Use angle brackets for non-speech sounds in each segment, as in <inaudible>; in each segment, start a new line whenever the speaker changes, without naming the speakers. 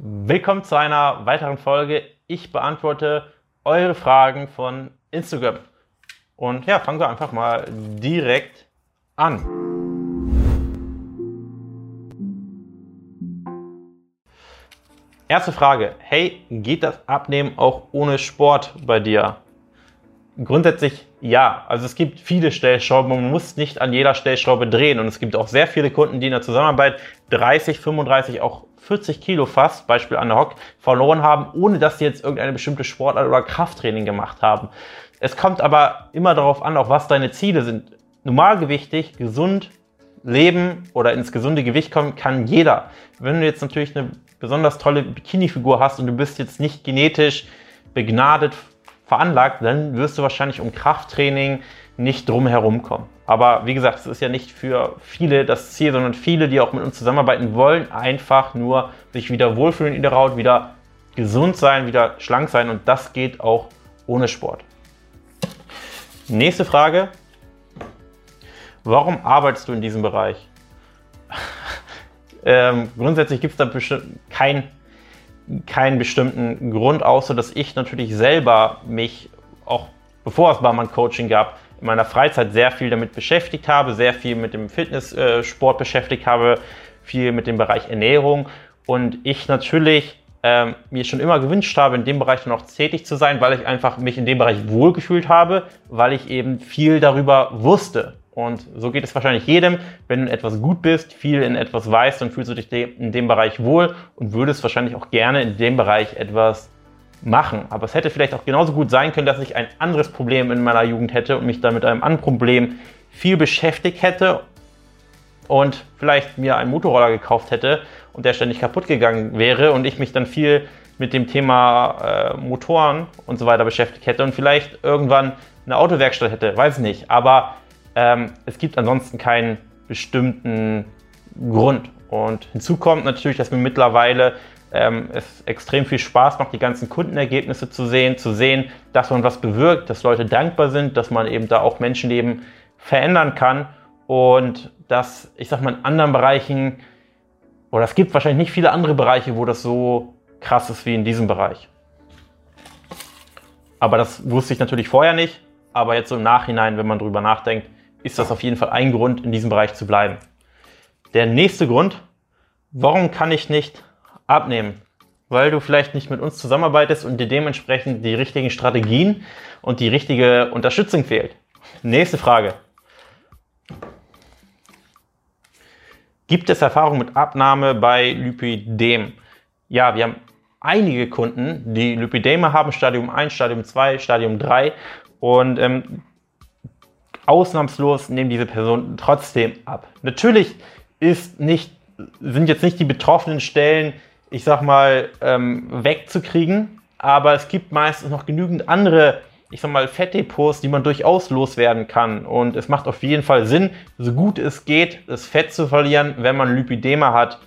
Willkommen zu einer weiteren Folge. Ich beantworte eure Fragen von Instagram. Und ja, fangen wir einfach mal direkt an. Erste Frage. Hey, geht das Abnehmen auch ohne Sport bei dir? Grundsätzlich ja. Also es gibt viele Stellschrauben. Man muss nicht an jeder Stellschraube drehen. Und es gibt auch sehr viele Kunden, die in der Zusammenarbeit 30, 35, auch 40 Kilo fast, Beispiel an der Hock, verloren haben, ohne dass sie jetzt irgendeine bestimmte Sportart oder Krafttraining gemacht haben. Es kommt aber immer darauf an, auch was deine Ziele sind. Normalgewichtig, gesund leben oder ins gesunde Gewicht kommen kann jeder. Wenn du jetzt natürlich eine besonders tolle Bikini-Figur hast und du bist jetzt nicht genetisch begnadet veranlagt, dann wirst du wahrscheinlich um Krafttraining nicht drum herum kommen. Aber wie gesagt, es ist ja nicht für viele das Ziel, sondern viele, die auch mit uns zusammenarbeiten wollen, einfach nur sich wieder wohlfühlen in der Haut, wieder gesund sein, wieder schlank sein und das geht auch ohne Sport. Nächste Frage. Warum arbeitest du in diesem Bereich? <laughs> ähm, grundsätzlich gibt es da bestimmt kein, keinen bestimmten Grund, außer dass ich natürlich selber mich auch bevor es Barmann Coaching gab, in meiner Freizeit sehr viel damit beschäftigt habe, sehr viel mit dem Fitnesssport äh, beschäftigt habe, viel mit dem Bereich Ernährung und ich natürlich ähm, mir schon immer gewünscht habe, in dem Bereich dann auch tätig zu sein, weil ich einfach mich in dem Bereich wohlgefühlt habe, weil ich eben viel darüber wusste. Und so geht es wahrscheinlich jedem. Wenn du etwas gut bist, viel in etwas weißt, dann fühlst du dich in dem Bereich wohl und würdest wahrscheinlich auch gerne in dem Bereich etwas machen. Aber es hätte vielleicht auch genauso gut sein können, dass ich ein anderes Problem in meiner Jugend hätte und mich dann mit einem anderen Problem viel beschäftigt hätte und vielleicht mir einen Motorroller gekauft hätte und der ständig kaputt gegangen wäre und ich mich dann viel mit dem Thema äh, Motoren und so weiter beschäftigt hätte und vielleicht irgendwann eine Autowerkstatt hätte, weiß nicht. Aber ähm, es gibt ansonsten keinen bestimmten Grund. Und hinzu kommt natürlich, dass mir mittlerweile ähm, es extrem viel Spaß macht, die ganzen Kundenergebnisse zu sehen, zu sehen, dass man was bewirkt, dass Leute dankbar sind, dass man eben da auch Menschenleben verändern kann und dass, ich sag mal, in anderen Bereichen, oder es gibt wahrscheinlich nicht viele andere Bereiche, wo das so krass ist wie in diesem Bereich. Aber das wusste ich natürlich vorher nicht, aber jetzt so im Nachhinein, wenn man drüber nachdenkt, ist das auf jeden Fall ein Grund, in diesem Bereich zu bleiben. Der nächste Grund, warum kann ich nicht abnehmen, weil du vielleicht nicht mit uns zusammenarbeitest und dir dementsprechend die richtigen Strategien und die richtige Unterstützung fehlt. Nächste Frage. Gibt es Erfahrung mit Abnahme bei Lipidem? Ja, wir haben einige Kunden, die Lipideme haben, Stadium 1, Stadium 2, Stadium 3 und ähm, ausnahmslos nehmen diese Personen trotzdem ab. Natürlich ist nicht, sind jetzt nicht die betroffenen Stellen ich sag mal, ähm, wegzukriegen. Aber es gibt meistens noch genügend andere, ich sag mal, Fettdepots, die man durchaus loswerden kann. Und es macht auf jeden Fall Sinn, so gut es geht, das Fett zu verlieren, wenn man Lipidema hat.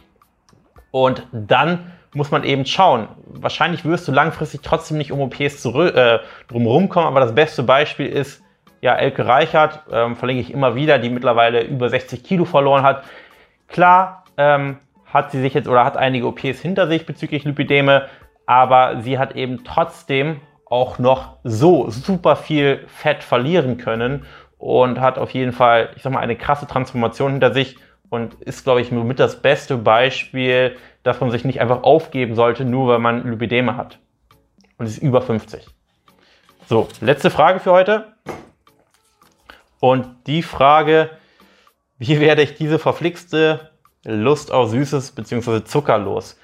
Und dann muss man eben schauen. Wahrscheinlich wirst du langfristig trotzdem nicht um OPs äh, drumherum kommen, aber das beste Beispiel ist ja Elke Reichert, ähm, verlinke ich immer wieder, die mittlerweile über 60 Kilo verloren hat. Klar, ähm, hat sie sich jetzt oder hat einige OPs hinter sich bezüglich Lipideme, aber sie hat eben trotzdem auch noch so super viel Fett verlieren können und hat auf jeden Fall, ich sag mal, eine krasse Transformation hinter sich und ist, glaube ich, mit das beste Beispiel, dass man sich nicht einfach aufgeben sollte, nur weil man Lipideme hat. Und ist über 50. So, letzte Frage für heute. Und die Frage, wie werde ich diese verflixte Lust auf Süßes bzw. zuckerlos.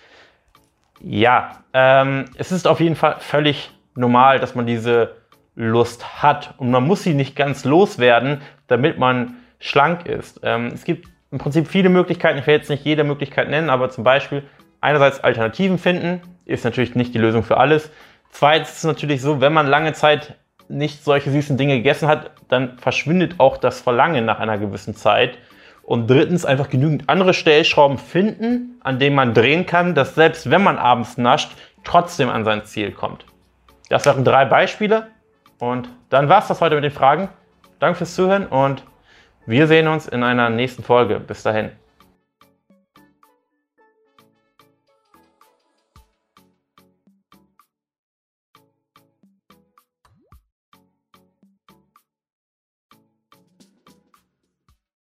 Ja, ähm, es ist auf jeden Fall völlig normal, dass man diese Lust hat und man muss sie nicht ganz loswerden, damit man schlank ist. Ähm, es gibt im Prinzip viele Möglichkeiten, ich werde jetzt nicht jede Möglichkeit nennen, aber zum Beispiel einerseits Alternativen finden, ist natürlich nicht die Lösung für alles. Zweitens ist es natürlich so, wenn man lange Zeit nicht solche süßen Dinge gegessen hat, dann verschwindet auch das Verlangen nach einer gewissen Zeit. Und drittens einfach genügend andere Stellschrauben finden, an denen man drehen kann, dass selbst wenn man abends nascht, trotzdem an sein Ziel kommt. Das wären drei Beispiele. Und dann war es das heute mit den Fragen. Danke fürs Zuhören und wir sehen uns in einer nächsten Folge. Bis dahin.